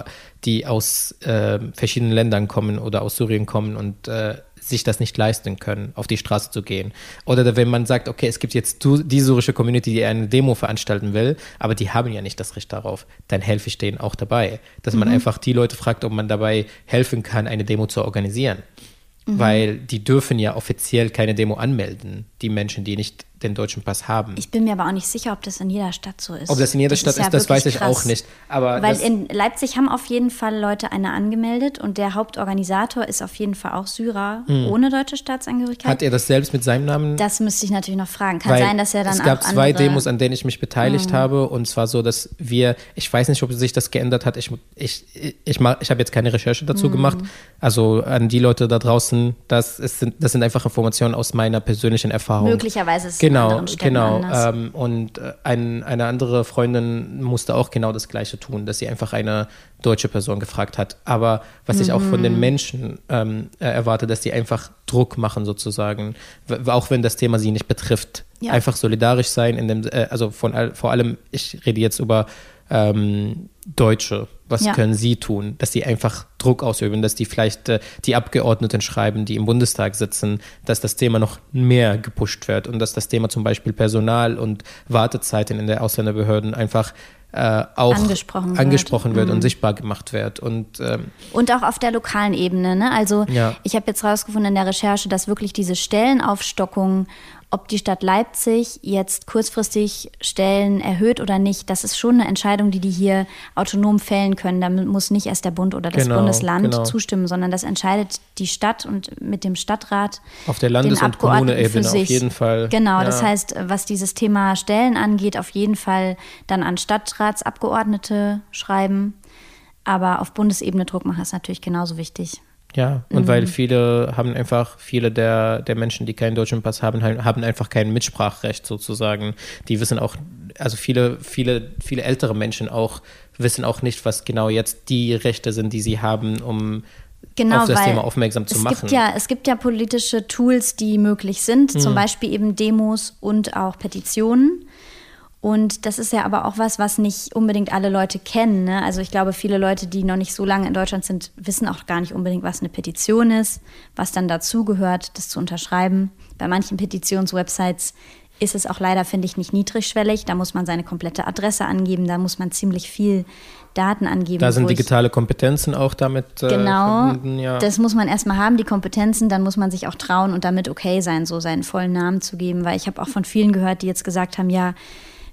die aus äh, verschiedenen Ländern kommen oder aus Syrien kommen und äh, sich das nicht leisten können, auf die Straße zu gehen. Oder wenn man sagt, okay, es gibt jetzt die syrische Community, die eine Demo veranstalten will, aber die haben ja nicht das Recht darauf, dann helfe ich denen auch dabei. Dass mhm. man einfach die Leute fragt, ob man dabei helfen kann, eine Demo zu organisieren. Mhm. Weil die dürfen ja offiziell keine Demo anmelden, die Menschen, die nicht den deutschen Pass haben. Ich bin mir aber auch nicht sicher, ob das in jeder Stadt so ist. Ob das in jeder das Stadt ist, ja das weiß ich krass. auch nicht. Aber Weil in Leipzig haben auf jeden Fall Leute eine angemeldet und der Hauptorganisator ist auf jeden Fall auch Syrer hm. ohne deutsche Staatsangehörigkeit. Hat er das selbst mit seinem Namen? Das müsste ich natürlich noch fragen. Kann Weil sein, dass er dann Es gab zwei Demos, an denen ich mich beteiligt hm. habe und zwar so, dass wir, ich weiß nicht, ob sich das geändert hat. Ich, ich, ich, ich, ich habe jetzt keine Recherche dazu hm. gemacht. Also an die Leute da draußen, das, ist, das sind einfach Informationen aus meiner persönlichen Erfahrung. Möglicherweise ist es genau, genau. Ähm, und äh, ein, eine andere Freundin musste auch genau das Gleiche tun, dass sie einfach eine deutsche Person gefragt hat. Aber was mhm. ich auch von den mhm. Menschen ähm, äh, erwarte, dass sie einfach Druck machen sozusagen, auch wenn das Thema sie nicht betrifft. Ja. Einfach solidarisch sein, in dem, äh, also von, vor allem, ich rede jetzt über ähm, Deutsche, was ja. können sie tun? Dass sie einfach Druck ausüben, dass die vielleicht äh, die Abgeordneten schreiben, die im Bundestag sitzen, dass das Thema noch mehr gepusht wird und dass das Thema zum Beispiel Personal und Wartezeiten in der Ausländerbehörden einfach äh, auch angesprochen, angesprochen wird, wird mhm. und sichtbar gemacht wird. Und, ähm, und auch auf der lokalen Ebene. Ne? Also ja. ich habe jetzt rausgefunden in der Recherche, dass wirklich diese Stellenaufstockung ob die Stadt Leipzig jetzt kurzfristig Stellen erhöht oder nicht, das ist schon eine Entscheidung, die die hier autonom fällen können. Damit muss nicht erst der Bund oder das genau, Bundesland genau. zustimmen, sondern das entscheidet die Stadt und mit dem Stadtrat. Auf der Landes- und Kommuneebene auf jeden Fall. Genau, ja. das heißt, was dieses Thema Stellen angeht, auf jeden Fall dann an Stadtratsabgeordnete schreiben. Aber auf Bundesebene Druck machen ist natürlich genauso wichtig. Ja, und mhm. weil viele haben einfach, viele der, der Menschen, die keinen deutschen Pass haben, haben einfach kein Mitsprachrecht sozusagen. Die wissen auch, also viele, viele, viele ältere Menschen auch wissen auch nicht, was genau jetzt die Rechte sind, die sie haben, um genau, auf das Thema aufmerksam zu es machen. Gibt ja, es gibt ja politische Tools, die möglich sind, mhm. zum Beispiel eben Demos und auch Petitionen. Und das ist ja aber auch was, was nicht unbedingt alle Leute kennen. Ne? Also ich glaube, viele Leute, die noch nicht so lange in Deutschland sind, wissen auch gar nicht unbedingt, was eine Petition ist, was dann dazugehört, das zu unterschreiben. Bei manchen Petitionswebsites ist es auch leider, finde ich, nicht niedrigschwellig. Da muss man seine komplette Adresse angeben, da muss man ziemlich viel Daten angeben. Da sind digitale Kompetenzen auch damit äh, genau, verbunden. Ja. Das muss man erstmal haben, die Kompetenzen, dann muss man sich auch trauen und damit okay sein, so seinen vollen Namen zu geben. Weil ich habe auch von vielen gehört, die jetzt gesagt haben, ja,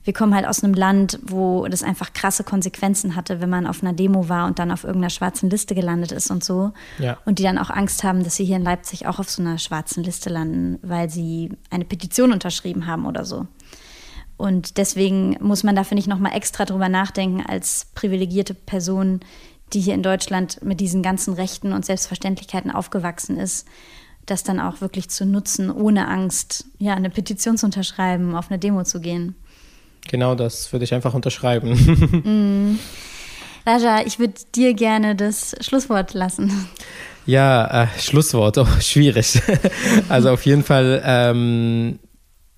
wir kommen halt aus einem Land, wo das einfach krasse Konsequenzen hatte, wenn man auf einer Demo war und dann auf irgendeiner schwarzen Liste gelandet ist und so. Ja. Und die dann auch Angst haben, dass sie hier in Leipzig auch auf so einer schwarzen Liste landen, weil sie eine Petition unterschrieben haben oder so. Und deswegen muss man da, finde ich, nochmal extra drüber nachdenken als privilegierte Person, die hier in Deutschland mit diesen ganzen Rechten und Selbstverständlichkeiten aufgewachsen ist, das dann auch wirklich zu nutzen, ohne Angst, ja, eine Petition zu unterschreiben, auf eine Demo zu gehen. Genau das würde ich einfach unterschreiben. mm. [laughs] Raja, ich würde dir gerne das Schlusswort lassen. Ja, äh, Schlusswort, oh, schwierig. [laughs] also auf jeden Fall ähm,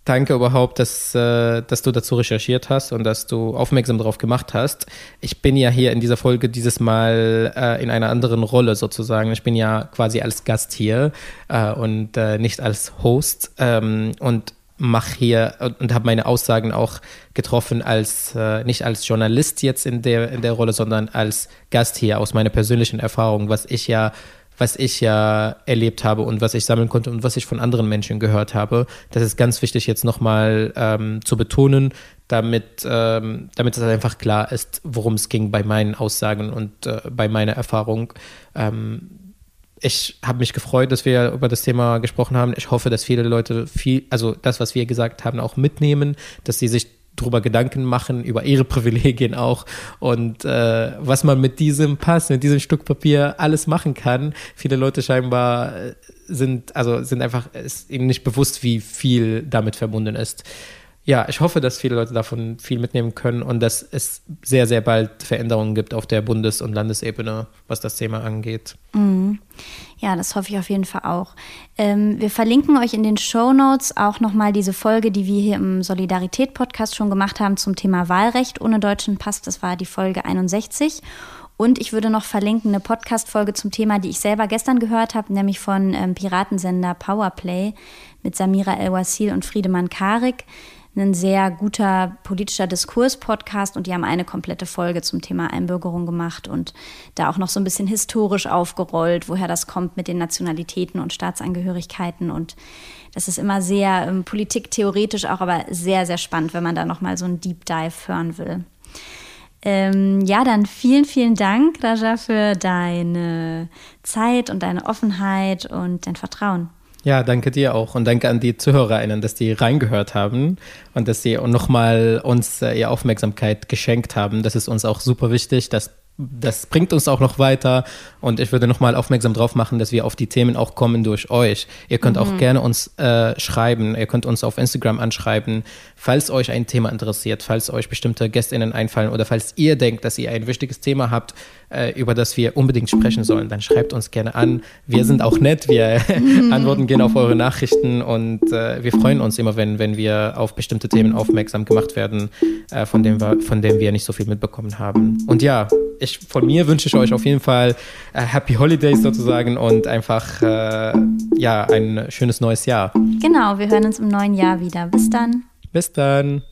danke überhaupt, dass, äh, dass du dazu recherchiert hast und dass du aufmerksam darauf gemacht hast. Ich bin ja hier in dieser Folge dieses Mal äh, in einer anderen Rolle sozusagen. Ich bin ja quasi als Gast hier äh, und äh, nicht als Host. Ähm, und mache hier und habe meine Aussagen auch getroffen als äh, nicht als Journalist jetzt in der in der Rolle, sondern als Gast hier aus meiner persönlichen Erfahrung, was ich ja was ich ja erlebt habe und was ich sammeln konnte und was ich von anderen Menschen gehört habe. Das ist ganz wichtig jetzt nochmal ähm, zu betonen, damit, ähm, damit es einfach klar ist, worum es ging bei meinen Aussagen und äh, bei meiner Erfahrung. Ähm, ich habe mich gefreut, dass wir über das Thema gesprochen haben. Ich hoffe, dass viele Leute viel, also das, was wir gesagt haben, auch mitnehmen, dass sie sich drüber Gedanken machen, über ihre [laughs] Privilegien auch und äh, was man mit diesem Pass, mit diesem Stück Papier alles machen kann. Viele Leute scheinbar äh, sind, also sind einfach ist ihnen nicht bewusst, wie viel damit verbunden ist ja, ich hoffe, dass viele Leute davon viel mitnehmen können und dass es sehr, sehr bald Veränderungen gibt auf der Bundes- und Landesebene, was das Thema angeht. Mhm. Ja, das hoffe ich auf jeden Fall auch. Ähm, wir verlinken euch in den Show Notes auch nochmal diese Folge, die wir hier im Solidarität-Podcast schon gemacht haben zum Thema Wahlrecht ohne deutschen Pass. Das war die Folge 61. Und ich würde noch verlinken eine Podcast-Folge zum Thema, die ich selber gestern gehört habe, nämlich von ähm, Piratensender Powerplay mit Samira El-Wasil und Friedemann Karik ein sehr guter politischer Diskurs-Podcast und die haben eine komplette Folge zum Thema Einbürgerung gemacht und da auch noch so ein bisschen historisch aufgerollt, woher das kommt mit den Nationalitäten und Staatsangehörigkeiten und das ist immer sehr ähm, politiktheoretisch auch, aber sehr, sehr spannend, wenn man da nochmal so einen Deep Dive hören will. Ähm, ja, dann vielen, vielen Dank, Raja, für deine Zeit und deine Offenheit und dein Vertrauen. Ja, danke dir auch und danke an die ZuhörerInnen, dass die reingehört haben und dass sie nochmal uns äh, ihre Aufmerksamkeit geschenkt haben. Das ist uns auch super wichtig, dass das bringt uns auch noch weiter und ich würde nochmal aufmerksam drauf machen, dass wir auf die Themen auch kommen durch euch. Ihr könnt mhm. auch gerne uns äh, schreiben, ihr könnt uns auf Instagram anschreiben, falls euch ein Thema interessiert, falls euch bestimmte GästInnen einfallen oder falls ihr denkt, dass ihr ein wichtiges Thema habt, über das wir unbedingt sprechen sollen, dann schreibt uns gerne an. Wir sind auch nett, wir [laughs] antworten gerne auf eure Nachrichten und äh, wir freuen uns immer, wenn, wenn wir auf bestimmte Themen aufmerksam gemacht werden, äh, von, dem wir, von denen wir nicht so viel mitbekommen haben. Und ja, ich, von mir wünsche ich euch auf jeden Fall äh, Happy Holidays sozusagen und einfach äh, ja, ein schönes neues Jahr. Genau, wir hören uns im neuen Jahr wieder. Bis dann. Bis dann.